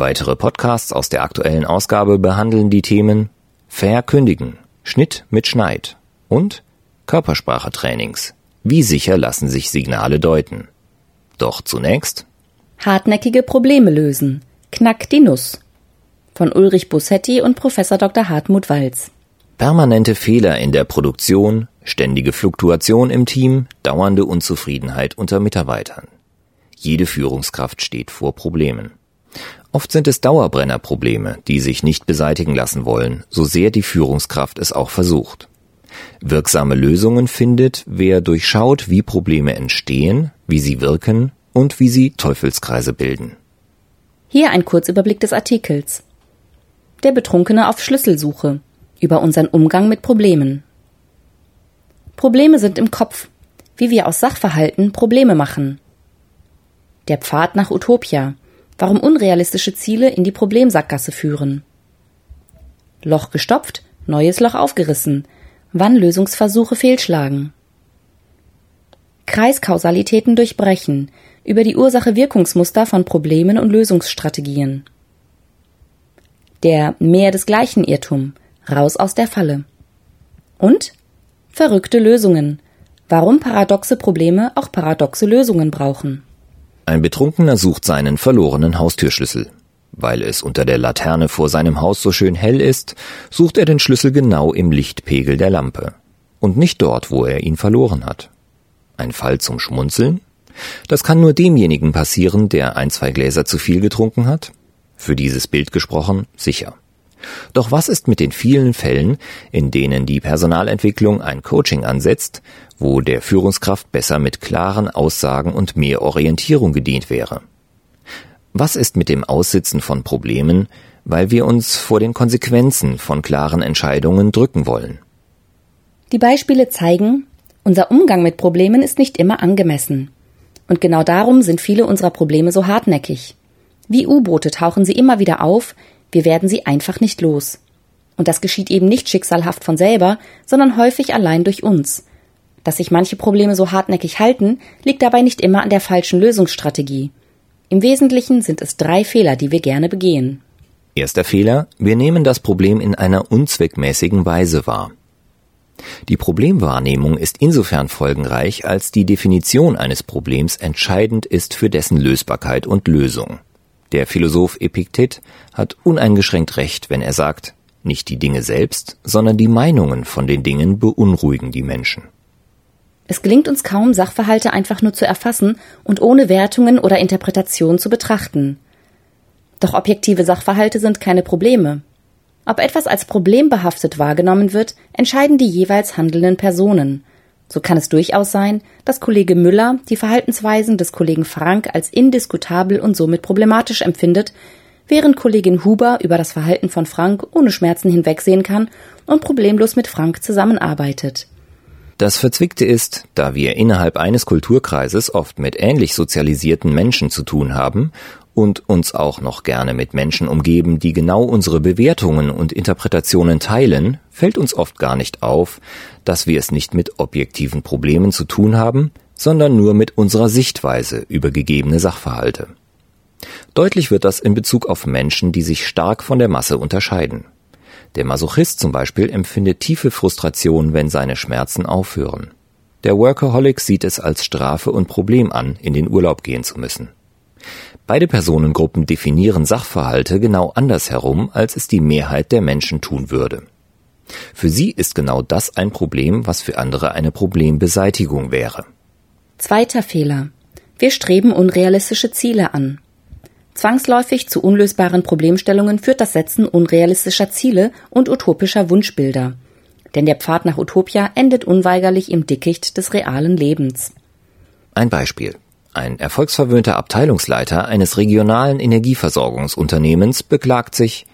Weitere Podcasts aus der aktuellen Ausgabe behandeln die Themen Verkündigen, Schnitt mit Schneid und Körpersprachetrainings. Wie sicher lassen sich Signale deuten? Doch zunächst Hartnäckige Probleme lösen. Knack die Nuss. Von Ulrich Bussetti und Professor Dr. Hartmut Walz. Permanente Fehler in der Produktion, ständige Fluktuation im Team, dauernde Unzufriedenheit unter Mitarbeitern. Jede Führungskraft steht vor Problemen. Oft sind es Dauerbrennerprobleme, die sich nicht beseitigen lassen wollen, so sehr die Führungskraft es auch versucht. Wirksame Lösungen findet, wer durchschaut, wie Probleme entstehen, wie sie wirken und wie sie Teufelskreise bilden. Hier ein Kurzüberblick des Artikels. Der Betrunkene auf Schlüsselsuche über unseren Umgang mit Problemen. Probleme sind im Kopf, wie wir aus Sachverhalten Probleme machen. Der Pfad nach Utopia, warum unrealistische Ziele in die Problemsackgasse führen. Loch gestopft, neues Loch aufgerissen, wann Lösungsversuche fehlschlagen. Kreiskausalitäten durchbrechen, über die Ursache-Wirkungsmuster von Problemen und Lösungsstrategien. Der mehr desgleichen Irrtum, raus aus der Falle. Und verrückte Lösungen, warum paradoxe Probleme auch paradoxe Lösungen brauchen. Ein Betrunkener sucht seinen verlorenen Haustürschlüssel. Weil es unter der Laterne vor seinem Haus so schön hell ist, sucht er den Schlüssel genau im Lichtpegel der Lampe und nicht dort, wo er ihn verloren hat. Ein Fall zum Schmunzeln? Das kann nur demjenigen passieren, der ein, zwei Gläser zu viel getrunken hat? Für dieses Bild gesprochen, sicher. Doch was ist mit den vielen Fällen, in denen die Personalentwicklung ein Coaching ansetzt, wo der Führungskraft besser mit klaren Aussagen und mehr Orientierung gedient wäre? Was ist mit dem Aussitzen von Problemen, weil wir uns vor den Konsequenzen von klaren Entscheidungen drücken wollen? Die Beispiele zeigen, unser Umgang mit Problemen ist nicht immer angemessen. Und genau darum sind viele unserer Probleme so hartnäckig. Wie U-Boote tauchen sie immer wieder auf, wir werden sie einfach nicht los. Und das geschieht eben nicht schicksalhaft von selber, sondern häufig allein durch uns. Dass sich manche Probleme so hartnäckig halten, liegt dabei nicht immer an der falschen Lösungsstrategie. Im Wesentlichen sind es drei Fehler, die wir gerne begehen. Erster Fehler, wir nehmen das Problem in einer unzweckmäßigen Weise wahr. Die Problemwahrnehmung ist insofern folgenreich, als die Definition eines Problems entscheidend ist für dessen Lösbarkeit und Lösung. Der Philosoph Epiktet hat uneingeschränkt recht, wenn er sagt, nicht die Dinge selbst, sondern die Meinungen von den Dingen beunruhigen die Menschen. Es gelingt uns kaum, Sachverhalte einfach nur zu erfassen und ohne Wertungen oder Interpretation zu betrachten. Doch objektive Sachverhalte sind keine Probleme. Ob etwas als problembehaftet wahrgenommen wird, entscheiden die jeweils handelnden Personen. So kann es durchaus sein, dass Kollege Müller die Verhaltensweisen des Kollegen Frank als indiskutabel und somit problematisch empfindet, während Kollegin Huber über das Verhalten von Frank ohne Schmerzen hinwegsehen kann und problemlos mit Frank zusammenarbeitet. Das Verzwickte ist, da wir innerhalb eines Kulturkreises oft mit ähnlich sozialisierten Menschen zu tun haben und uns auch noch gerne mit Menschen umgeben, die genau unsere Bewertungen und Interpretationen teilen, fällt uns oft gar nicht auf, dass wir es nicht mit objektiven Problemen zu tun haben, sondern nur mit unserer Sichtweise über gegebene Sachverhalte. Deutlich wird das in Bezug auf Menschen, die sich stark von der Masse unterscheiden. Der Masochist zum Beispiel empfindet tiefe Frustration, wenn seine Schmerzen aufhören. Der Workaholic sieht es als Strafe und Problem an, in den Urlaub gehen zu müssen. Beide Personengruppen definieren Sachverhalte genau andersherum, als es die Mehrheit der Menschen tun würde. Für sie ist genau das ein Problem, was für andere eine Problembeseitigung wäre. Zweiter Fehler. Wir streben unrealistische Ziele an. Zwangsläufig zu unlösbaren Problemstellungen führt das Setzen unrealistischer Ziele und utopischer Wunschbilder. Denn der Pfad nach Utopia endet unweigerlich im Dickicht des realen Lebens. Ein Beispiel. Ein erfolgsverwöhnter Abteilungsleiter eines regionalen Energieversorgungsunternehmens beklagt sich,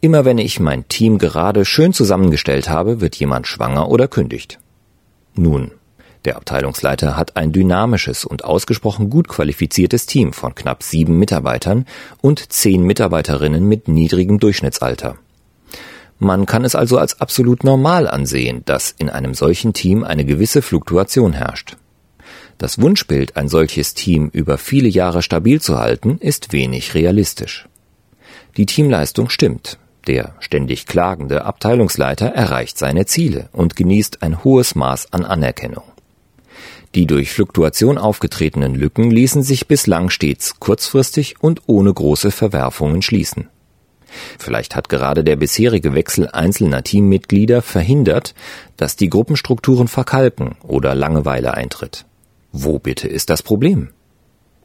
Immer wenn ich mein Team gerade schön zusammengestellt habe, wird jemand schwanger oder kündigt. Nun, der Abteilungsleiter hat ein dynamisches und ausgesprochen gut qualifiziertes Team von knapp sieben Mitarbeitern und zehn Mitarbeiterinnen mit niedrigem Durchschnittsalter. Man kann es also als absolut normal ansehen, dass in einem solchen Team eine gewisse Fluktuation herrscht. Das Wunschbild, ein solches Team über viele Jahre stabil zu halten, ist wenig realistisch. Die Teamleistung stimmt, der ständig klagende Abteilungsleiter erreicht seine Ziele und genießt ein hohes Maß an Anerkennung. Die durch Fluktuation aufgetretenen Lücken ließen sich bislang stets kurzfristig und ohne große Verwerfungen schließen. Vielleicht hat gerade der bisherige Wechsel einzelner Teammitglieder verhindert, dass die Gruppenstrukturen verkalken oder Langeweile eintritt. Wo bitte ist das Problem?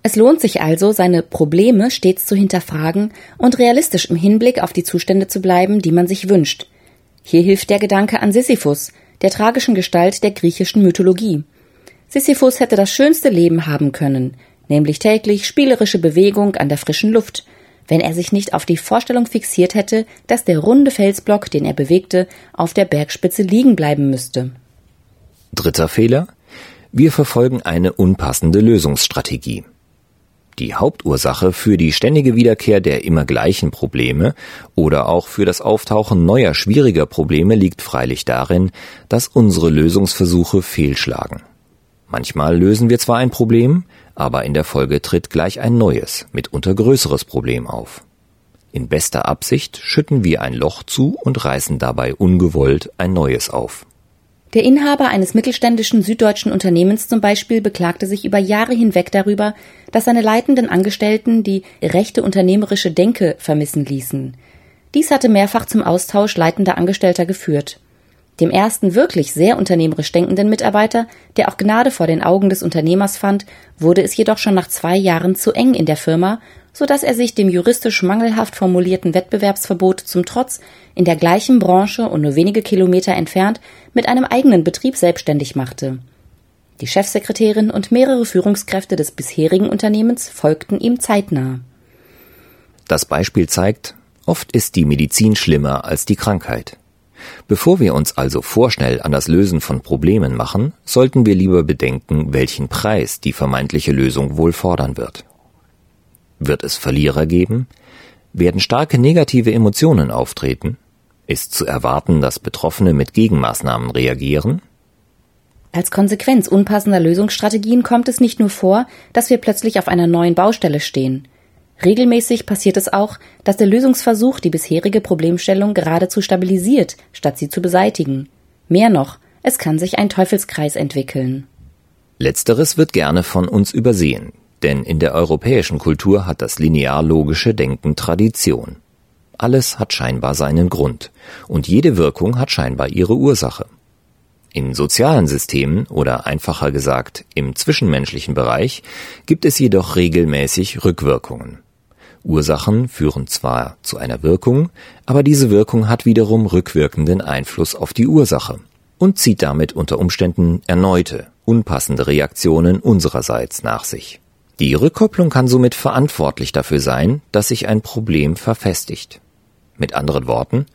Es lohnt sich also, seine Probleme stets zu hinterfragen und realistisch im Hinblick auf die Zustände zu bleiben, die man sich wünscht. Hier hilft der Gedanke an Sisyphus, der tragischen Gestalt der griechischen Mythologie. Sisyphus hätte das schönste Leben haben können, nämlich täglich spielerische Bewegung an der frischen Luft, wenn er sich nicht auf die Vorstellung fixiert hätte, dass der runde Felsblock, den er bewegte, auf der Bergspitze liegen bleiben müsste. Dritter Fehler. Wir verfolgen eine unpassende Lösungsstrategie. Die Hauptursache für die ständige Wiederkehr der immer gleichen Probleme oder auch für das Auftauchen neuer schwieriger Probleme liegt freilich darin, dass unsere Lösungsversuche fehlschlagen. Manchmal lösen wir zwar ein Problem, aber in der Folge tritt gleich ein neues, mitunter größeres Problem auf. In bester Absicht schütten wir ein Loch zu und reißen dabei ungewollt ein neues auf. Der Inhaber eines mittelständischen süddeutschen Unternehmens zum Beispiel beklagte sich über Jahre hinweg darüber, dass seine leitenden Angestellten die rechte unternehmerische Denke vermissen ließen. Dies hatte mehrfach zum Austausch leitender Angestellter geführt. Dem ersten wirklich sehr unternehmerisch denkenden Mitarbeiter, der auch Gnade vor den Augen des Unternehmers fand, wurde es jedoch schon nach zwei Jahren zu eng in der Firma so dass er sich dem juristisch mangelhaft formulierten Wettbewerbsverbot zum Trotz in der gleichen Branche und nur wenige Kilometer entfernt mit einem eigenen Betrieb selbstständig machte. Die Chefsekretärin und mehrere Führungskräfte des bisherigen Unternehmens folgten ihm zeitnah. Das Beispiel zeigt, oft ist die Medizin schlimmer als die Krankheit. Bevor wir uns also vorschnell an das Lösen von Problemen machen, sollten wir lieber bedenken, welchen Preis die vermeintliche Lösung wohl fordern wird. Wird es Verlierer geben? Werden starke negative Emotionen auftreten? Ist zu erwarten, dass Betroffene mit Gegenmaßnahmen reagieren? Als Konsequenz unpassender Lösungsstrategien kommt es nicht nur vor, dass wir plötzlich auf einer neuen Baustelle stehen. Regelmäßig passiert es auch, dass der Lösungsversuch die bisherige Problemstellung geradezu stabilisiert, statt sie zu beseitigen. Mehr noch, es kann sich ein Teufelskreis entwickeln. Letzteres wird gerne von uns übersehen. Denn in der europäischen Kultur hat das linear-logische Denken Tradition. Alles hat scheinbar seinen Grund und jede Wirkung hat scheinbar ihre Ursache. In sozialen Systemen oder einfacher gesagt im zwischenmenschlichen Bereich gibt es jedoch regelmäßig Rückwirkungen. Ursachen führen zwar zu einer Wirkung, aber diese Wirkung hat wiederum rückwirkenden Einfluss auf die Ursache und zieht damit unter Umständen erneute, unpassende Reaktionen unsererseits nach sich. Die Rückkopplung kann somit verantwortlich dafür sein, dass sich ein Problem verfestigt. Mit anderen Worten,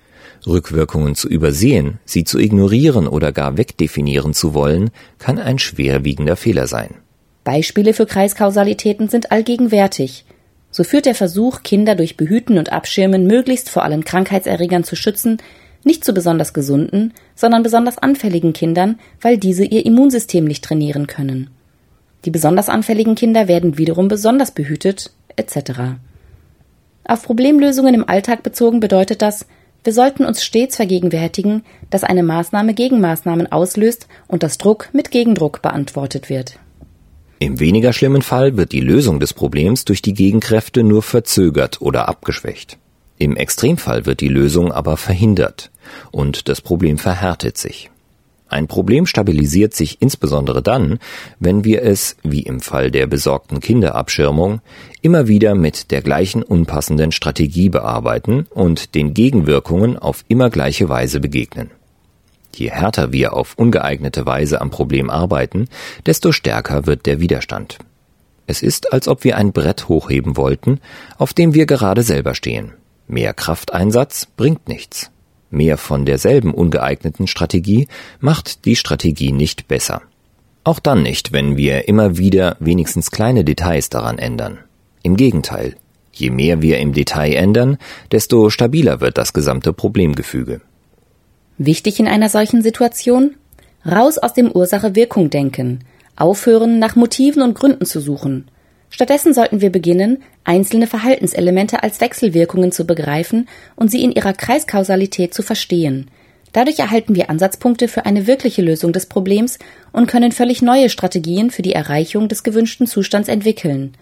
Rückwirkungen zu übersehen, sie zu ignorieren oder gar wegdefinieren zu wollen, kann ein schwerwiegender Fehler sein. Beispiele für Kreiskausalitäten sind allgegenwärtig. So führt der Versuch, Kinder durch Behüten und Abschirmen möglichst vor allen Krankheitserregern zu schützen, nicht zu besonders gesunden, sondern besonders anfälligen Kindern, weil diese ihr Immunsystem nicht trainieren können. Die besonders anfälligen Kinder werden wiederum besonders behütet, etc. Auf Problemlösungen im Alltag bezogen bedeutet das, wir sollten uns stets vergegenwärtigen, dass eine Maßnahme Gegenmaßnahmen auslöst und dass Druck mit Gegendruck beantwortet wird. Im weniger schlimmen Fall wird die Lösung des Problems durch die Gegenkräfte nur verzögert oder abgeschwächt. Im Extremfall wird die Lösung aber verhindert und das Problem verhärtet sich. Ein Problem stabilisiert sich insbesondere dann, wenn wir es, wie im Fall der besorgten Kinderabschirmung, immer wieder mit der gleichen unpassenden Strategie bearbeiten und den Gegenwirkungen auf immer gleiche Weise begegnen. Je härter wir auf ungeeignete Weise am Problem arbeiten, desto stärker wird der Widerstand. Es ist, als ob wir ein Brett hochheben wollten, auf dem wir gerade selber stehen. Mehr Krafteinsatz bringt nichts. Mehr von derselben ungeeigneten Strategie macht die Strategie nicht besser. Auch dann nicht, wenn wir immer wieder wenigstens kleine Details daran ändern. Im Gegenteil, je mehr wir im Detail ändern, desto stabiler wird das gesamte Problemgefüge. Wichtig in einer solchen Situation? Raus aus dem Ursache-Wirkung denken, aufhören, nach Motiven und Gründen zu suchen, Stattdessen sollten wir beginnen, einzelne Verhaltenselemente als Wechselwirkungen zu begreifen und sie in ihrer Kreiskausalität zu verstehen. Dadurch erhalten wir Ansatzpunkte für eine wirkliche Lösung des Problems und können völlig neue Strategien für die Erreichung des gewünschten Zustands entwickeln.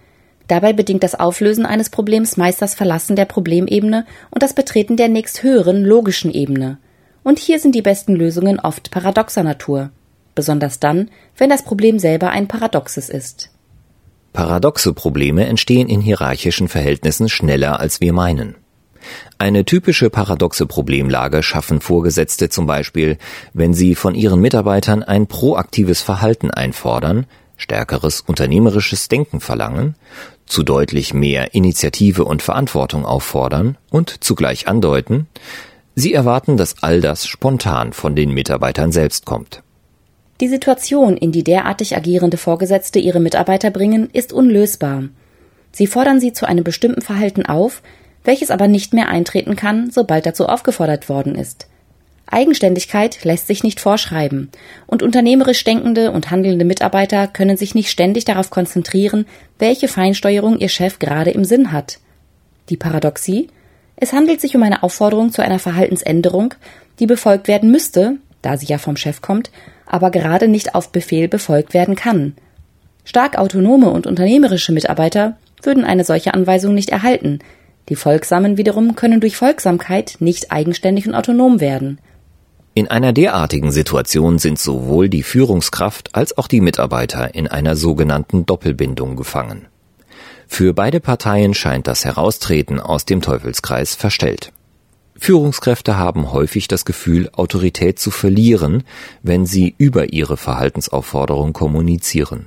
Dabei bedingt das Auflösen eines Problems meist das Verlassen der Problemebene und das Betreten der nächsthöheren logischen Ebene. Und hier sind die besten Lösungen oft paradoxer Natur. Besonders dann, wenn das Problem selber ein Paradoxes ist. Paradoxe Probleme entstehen in hierarchischen Verhältnissen schneller, als wir meinen. Eine typische paradoxe Problemlage schaffen Vorgesetzte zum Beispiel, wenn sie von ihren Mitarbeitern ein proaktives Verhalten einfordern, stärkeres unternehmerisches Denken verlangen, zu deutlich mehr Initiative und Verantwortung auffordern und zugleich andeuten, sie erwarten, dass all das spontan von den Mitarbeitern selbst kommt. Die Situation, in die derartig agierende Vorgesetzte ihre Mitarbeiter bringen, ist unlösbar. Sie fordern sie zu einem bestimmten Verhalten auf, welches aber nicht mehr eintreten kann, sobald dazu aufgefordert worden ist. Eigenständigkeit lässt sich nicht vorschreiben, und unternehmerisch denkende und handelnde Mitarbeiter können sich nicht ständig darauf konzentrieren, welche Feinsteuerung ihr Chef gerade im Sinn hat. Die Paradoxie? Es handelt sich um eine Aufforderung zu einer Verhaltensänderung, die befolgt werden müsste, da sie ja vom Chef kommt, aber gerade nicht auf Befehl befolgt werden kann. Stark autonome und unternehmerische Mitarbeiter würden eine solche Anweisung nicht erhalten. Die Folgsamen wiederum können durch Folgsamkeit nicht eigenständig und autonom werden. In einer derartigen Situation sind sowohl die Führungskraft als auch die Mitarbeiter in einer sogenannten Doppelbindung gefangen. Für beide Parteien scheint das Heraustreten aus dem Teufelskreis verstellt. Führungskräfte haben häufig das Gefühl, Autorität zu verlieren, wenn sie über ihre Verhaltensaufforderung kommunizieren.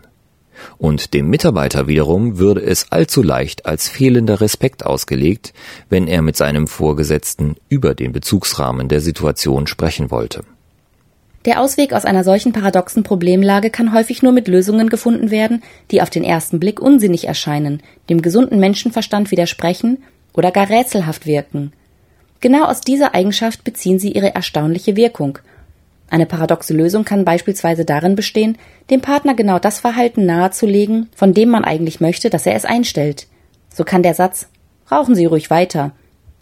Und dem Mitarbeiter wiederum würde es allzu leicht als fehlender Respekt ausgelegt, wenn er mit seinem Vorgesetzten über den Bezugsrahmen der Situation sprechen wollte. Der Ausweg aus einer solchen paradoxen Problemlage kann häufig nur mit Lösungen gefunden werden, die auf den ersten Blick unsinnig erscheinen, dem gesunden Menschenverstand widersprechen oder gar rätselhaft wirken. Genau aus dieser Eigenschaft beziehen sie ihre erstaunliche Wirkung. Eine paradoxe Lösung kann beispielsweise darin bestehen, dem Partner genau das Verhalten nahezulegen, von dem man eigentlich möchte, dass er es einstellt. So kann der Satz Rauchen Sie ruhig weiter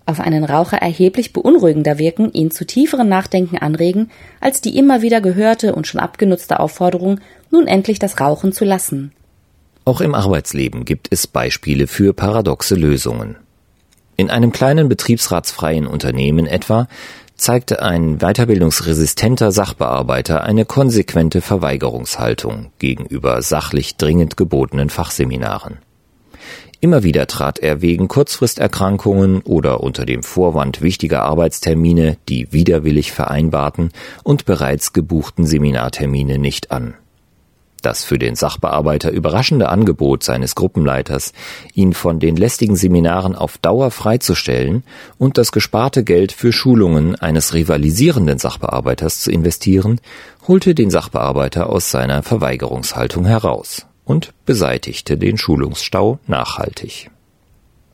auf einen Raucher erheblich beunruhigender wirken, ihn zu tieferen Nachdenken anregen, als die immer wieder gehörte und schon abgenutzte Aufforderung, nun endlich das Rauchen zu lassen. Auch im Arbeitsleben gibt es Beispiele für paradoxe Lösungen. In einem kleinen betriebsratsfreien Unternehmen etwa zeigte ein weiterbildungsresistenter Sachbearbeiter eine konsequente Verweigerungshaltung gegenüber sachlich dringend gebotenen Fachseminaren. Immer wieder trat er wegen Kurzfristerkrankungen oder unter dem Vorwand wichtiger Arbeitstermine die widerwillig vereinbarten und bereits gebuchten Seminartermine nicht an. Das für den Sachbearbeiter überraschende Angebot seines Gruppenleiters, ihn von den lästigen Seminaren auf Dauer freizustellen und das gesparte Geld für Schulungen eines rivalisierenden Sachbearbeiters zu investieren, holte den Sachbearbeiter aus seiner Verweigerungshaltung heraus und beseitigte den Schulungsstau nachhaltig.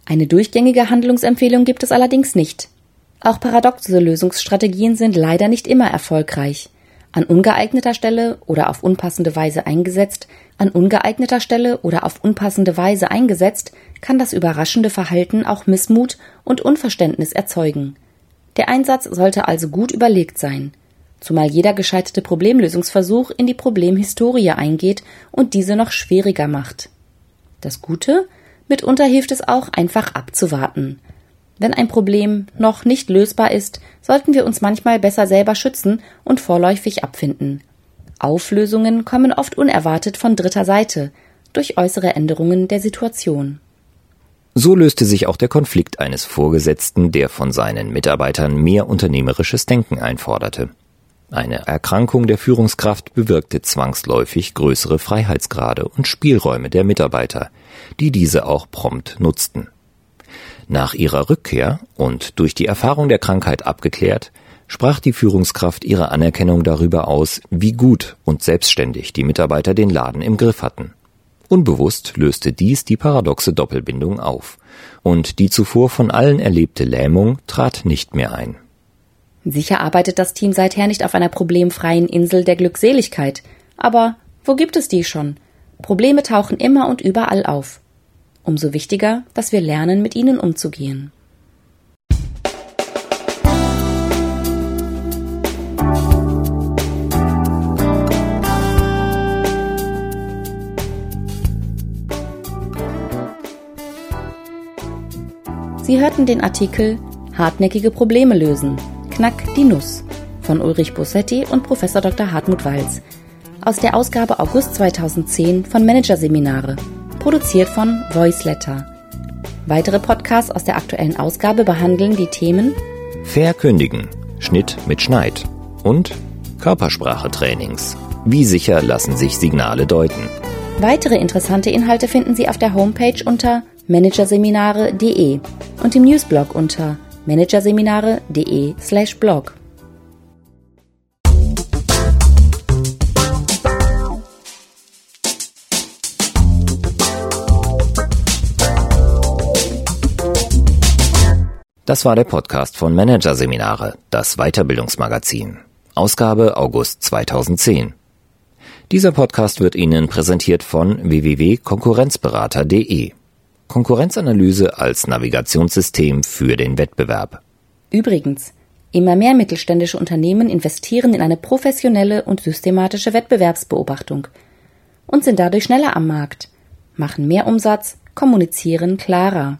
Eine durchgängige Handlungsempfehlung gibt es allerdings nicht. Auch paradoxe Lösungsstrategien sind leider nicht immer erfolgreich an ungeeigneter Stelle oder auf unpassende Weise eingesetzt, an ungeeigneter Stelle oder auf unpassende Weise eingesetzt, kann das überraschende Verhalten auch Missmut und Unverständnis erzeugen. Der Einsatz sollte also gut überlegt sein, zumal jeder gescheiterte Problemlösungsversuch in die Problemhistorie eingeht und diese noch schwieriger macht. Das Gute? Mitunter hilft es auch, einfach abzuwarten. Wenn ein Problem noch nicht lösbar ist, sollten wir uns manchmal besser selber schützen und vorläufig abfinden. Auflösungen kommen oft unerwartet von dritter Seite, durch äußere Änderungen der Situation. So löste sich auch der Konflikt eines Vorgesetzten, der von seinen Mitarbeitern mehr unternehmerisches Denken einforderte. Eine Erkrankung der Führungskraft bewirkte zwangsläufig größere Freiheitsgrade und Spielräume der Mitarbeiter, die diese auch prompt nutzten. Nach ihrer Rückkehr und durch die Erfahrung der Krankheit abgeklärt, sprach die Führungskraft ihre Anerkennung darüber aus, wie gut und selbstständig die Mitarbeiter den Laden im Griff hatten. Unbewusst löste dies die paradoxe Doppelbindung auf, und die zuvor von allen erlebte Lähmung trat nicht mehr ein. Sicher arbeitet das Team seither nicht auf einer problemfreien Insel der Glückseligkeit, aber wo gibt es die schon? Probleme tauchen immer und überall auf. Umso wichtiger, dass wir lernen, mit ihnen umzugehen. Sie hörten den Artikel Hartnäckige Probleme lösen. Knack die Nuss von Ulrich Bossetti und Prof. Dr. Hartmut Walz aus der Ausgabe August 2010 von Managerseminare, produziert von Voiceletter. Weitere Podcasts aus der aktuellen Ausgabe behandeln die Themen Verkündigen, Schnitt mit Schneid und Körpersprache-Trainings. Wie sicher lassen sich Signale deuten? Weitere interessante Inhalte finden Sie auf der Homepage unter managerseminare.de und im Newsblog unter managerseminare.de/blog. Das war der Podcast von Managerseminare, das Weiterbildungsmagazin. Ausgabe August 2010. Dieser Podcast wird Ihnen präsentiert von www.konkurrenzberater.de. Konkurrenzanalyse als Navigationssystem für den Wettbewerb. Übrigens, immer mehr mittelständische Unternehmen investieren in eine professionelle und systematische Wettbewerbsbeobachtung und sind dadurch schneller am Markt, machen mehr Umsatz, kommunizieren klarer.